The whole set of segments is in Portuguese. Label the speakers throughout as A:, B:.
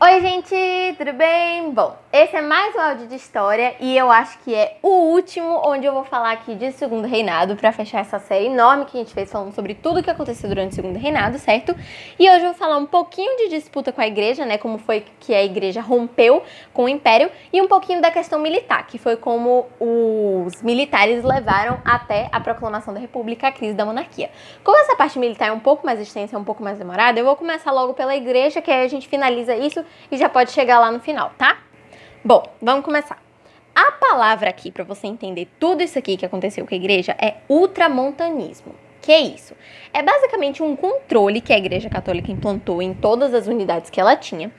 A: Oi, gente, tudo bem? Bom, esse é mais um áudio de história e eu acho que é o último onde eu vou falar aqui de Segundo Reinado para fechar essa série enorme que a gente fez falando sobre tudo que aconteceu durante o Segundo Reinado, certo? E hoje eu vou falar um pouquinho de disputa com a igreja, né, como foi que a igreja rompeu com o império e um pouquinho da questão militar, que foi como os militares levaram até a proclamação da República a crise da monarquia. Como essa parte militar é um pouco mais extensa, é um pouco mais demorada, eu vou começar logo pela igreja, que aí a gente finaliza isso e já pode chegar lá no final, tá? Bom, vamos começar. A palavra aqui, para você entender tudo isso aqui que aconteceu com a igreja, é ultramontanismo. Que é isso? É basicamente um controle que a Igreja Católica implantou em todas as unidades que ela tinha,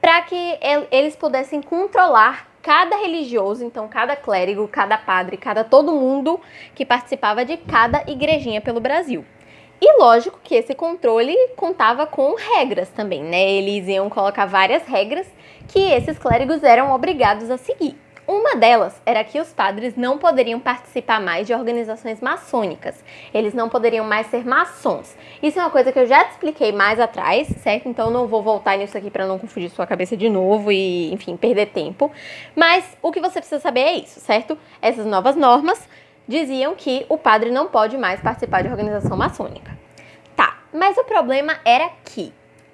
A: para que eles pudessem controlar cada religioso, então cada clérigo, cada padre, cada todo mundo que participava de cada igrejinha pelo Brasil. E lógico que esse controle contava com regras também, né? Eles iam colocar várias regras que esses clérigos eram obrigados a seguir. Uma delas era que os padres não poderiam participar mais de organizações maçônicas. Eles não poderiam mais ser maçons. Isso é uma coisa que eu já te expliquei mais atrás, certo? Então não vou voltar nisso aqui para não confundir sua cabeça de novo e, enfim, perder tempo. Mas o que você precisa saber é isso, certo? Essas novas normas diziam que o padre não pode mais participar de organização maçônica. Mas o problema era que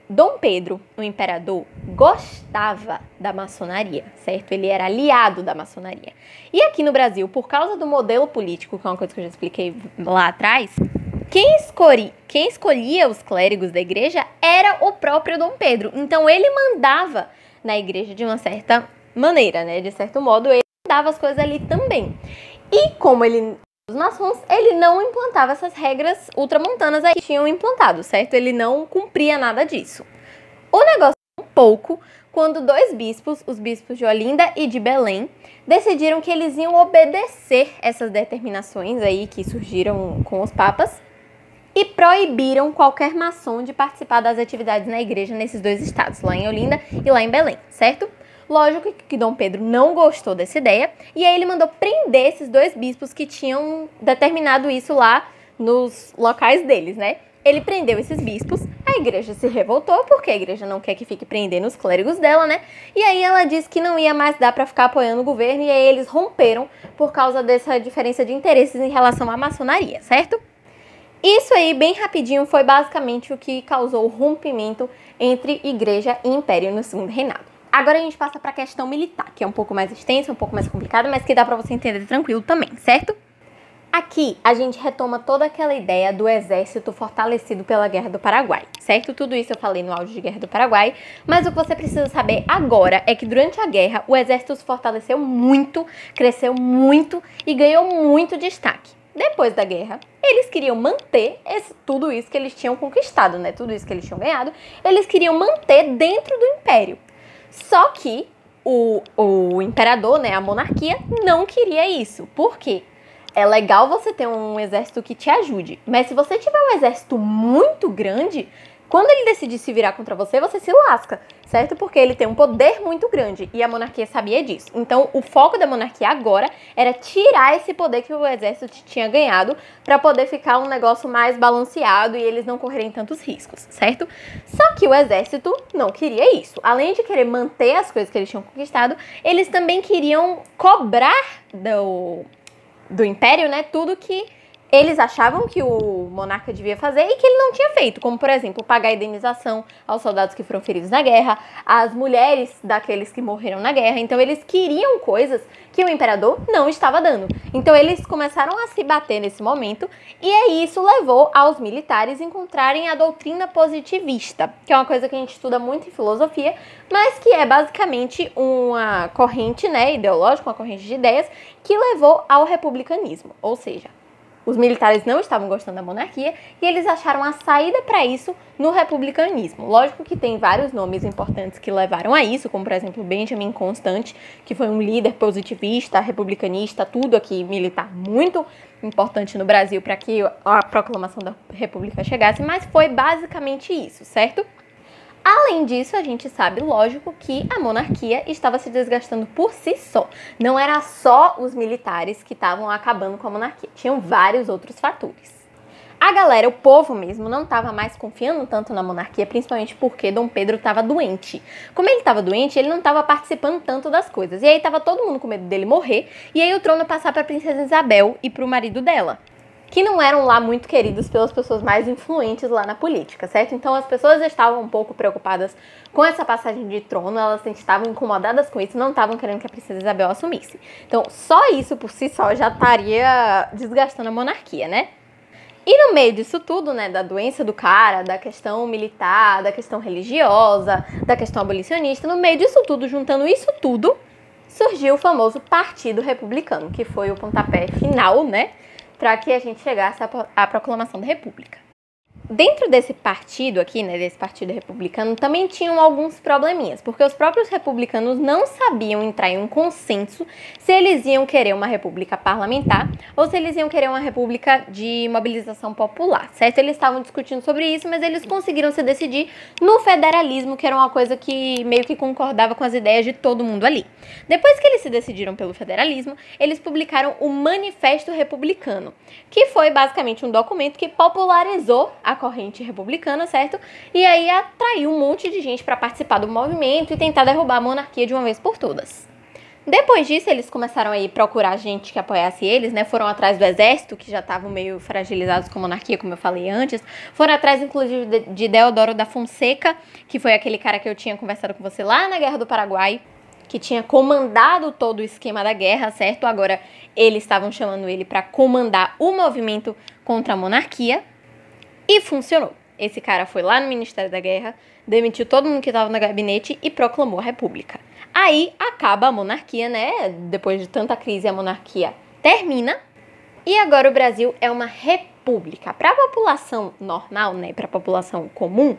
A: Dom Pedro, o imperador, gostava da maçonaria, certo? Ele era aliado da maçonaria. E aqui no Brasil, por causa do modelo político, que é uma coisa que eu já expliquei lá atrás, quem, escolhi, quem escolhia os clérigos da igreja era o próprio Dom Pedro. Então ele mandava na igreja de uma certa maneira, né? De certo modo, ele mandava as coisas ali também. E como ele os maçons, ele não implantava essas regras ultramontanas aí que tinham implantado, certo? Ele não cumpria nada disso. O negócio um pouco quando dois bispos, os bispos de Olinda e de Belém, decidiram que eles iam obedecer essas determinações aí que surgiram com os papas e proibiram qualquer maçom de participar das atividades na igreja nesses dois estados, lá em Olinda e lá em Belém, certo? Lógico que Dom Pedro não gostou dessa ideia e aí ele mandou prender esses dois bispos que tinham determinado isso lá nos locais deles, né? Ele prendeu esses bispos, a igreja se revoltou porque a igreja não quer que fique prendendo os clérigos dela, né? E aí ela disse que não ia mais dar para ficar apoiando o governo e aí eles romperam por causa dessa diferença de interesses em relação à maçonaria, certo? Isso aí, bem rapidinho, foi basicamente o que causou o rompimento entre igreja e império no segundo reinado. Agora a gente passa para a questão militar, que é um pouco mais extensa, um pouco mais complicada, mas que dá para você entender tranquilo também, certo? Aqui a gente retoma toda aquela ideia do exército fortalecido pela Guerra do Paraguai, certo? Tudo isso eu falei no áudio de Guerra do Paraguai, mas o que você precisa saber agora é que durante a guerra o exército se fortaleceu muito, cresceu muito e ganhou muito destaque. Depois da guerra, eles queriam manter esse, tudo isso que eles tinham conquistado, né? Tudo isso que eles tinham ganhado, eles queriam manter dentro do império. Só que o, o imperador, né, a monarquia, não queria isso. Por quê? É legal você ter um exército que te ajude, mas se você tiver um exército muito grande, quando ele decidir se virar contra você, você se lasca, certo? Porque ele tem um poder muito grande e a monarquia sabia disso. Então, o foco da monarquia agora era tirar esse poder que o exército tinha ganhado para poder ficar um negócio mais balanceado e eles não correrem tantos riscos, certo? Só que o exército não queria isso. Além de querer manter as coisas que eles tinham conquistado, eles também queriam cobrar do, do império, né, tudo que eles achavam que o monarca devia fazer e que ele não tinha feito, como por exemplo, pagar indenização aos soldados que foram feridos na guerra, às mulheres daqueles que morreram na guerra. Então eles queriam coisas que o imperador não estava dando. Então eles começaram a se bater nesse momento e aí isso levou aos militares encontrarem a doutrina positivista, que é uma coisa que a gente estuda muito em filosofia, mas que é basicamente uma corrente, né, ideológica, uma corrente de ideias que levou ao republicanismo, ou seja, os militares não estavam gostando da monarquia e eles acharam a saída para isso no republicanismo. Lógico que tem vários nomes importantes que levaram a isso, como por exemplo Benjamin Constant, que foi um líder positivista, republicanista, tudo aqui militar muito importante no Brasil para que a proclamação da república chegasse, mas foi basicamente isso, certo? Além disso, a gente sabe, lógico, que a monarquia estava se desgastando por si só. Não era só os militares que estavam acabando com a monarquia, tinham vários outros fatores. a galera, o povo mesmo, não estava mais confiando tanto na monarquia, principalmente porque Dom Pedro estava doente. Como ele estava doente, ele não estava participando tanto das coisas. E aí estava todo mundo com medo dele morrer, e aí o trono passar para a princesa Isabel e para o marido dela que não eram lá muito queridos pelas pessoas mais influentes lá na política, certo? Então as pessoas estavam um pouco preocupadas com essa passagem de trono, elas estavam incomodadas com isso, não estavam querendo que a princesa Isabel assumisse. Então só isso por si só já estaria desgastando a monarquia, né? E no meio disso tudo, né, da doença do cara, da questão militar, da questão religiosa, da questão abolicionista, no meio disso tudo, juntando isso tudo, surgiu o famoso Partido Republicano, que foi o pontapé final, né, para que a gente chegasse à proclamação da República. Dentro desse partido aqui, né, desse partido republicano, também tinham alguns probleminhas, porque os próprios republicanos não sabiam entrar em um consenso se eles iam querer uma república parlamentar ou se eles iam querer uma república de mobilização popular, certo? Eles estavam discutindo sobre isso, mas eles conseguiram se decidir no federalismo, que era uma coisa que meio que concordava com as ideias de todo mundo ali. Depois que eles se decidiram pelo federalismo, eles publicaram o Manifesto Republicano, que foi basicamente um documento que popularizou a corrente republicana, certo? E aí atraiu um monte de gente para participar do movimento e tentar derrubar a monarquia de uma vez por todas. Depois disso, eles começaram a procurar gente que apoiasse eles, né? Foram atrás do exército, que já estavam meio fragilizados com a monarquia, como eu falei antes. Foram atrás, inclusive, de Deodoro da Fonseca, que foi aquele cara que eu tinha conversado com você lá na Guerra do Paraguai, que tinha comandado todo o esquema da guerra, certo? Agora eles estavam chamando ele para comandar o movimento contra a monarquia. E funcionou. Esse cara foi lá no Ministério da Guerra, demitiu todo mundo que estava no gabinete e proclamou a República. Aí acaba a monarquia, né? Depois de tanta crise, a monarquia termina. E agora o Brasil é uma república pública. Para a população normal, né, para a população comum,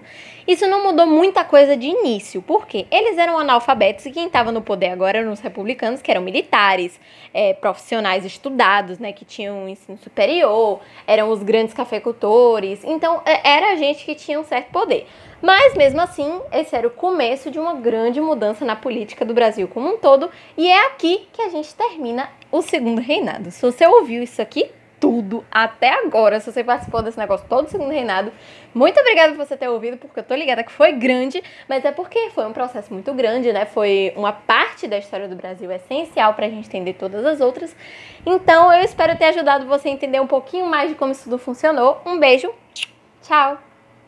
A: isso não mudou muita coisa de início, porque eles eram analfabetos e quem estava no poder agora eram os republicanos, que eram militares, é, profissionais estudados, né, que tinham um ensino superior, eram os grandes cafeicultores, então é, era gente que tinha um certo poder. Mas mesmo assim, esse era o começo de uma grande mudança na política do Brasil como um todo, e é aqui que a gente termina o segundo reinado. Se você ouviu isso aqui, tudo até agora. Se você participou desse negócio todo o segundo reinado, muito obrigada por você ter ouvido, porque eu tô ligada que foi grande, mas é porque foi um processo muito grande, né? Foi uma parte da história do Brasil essencial pra gente entender todas as outras. Então eu espero ter ajudado você a entender um pouquinho mais de como isso tudo funcionou. Um beijo, tchau!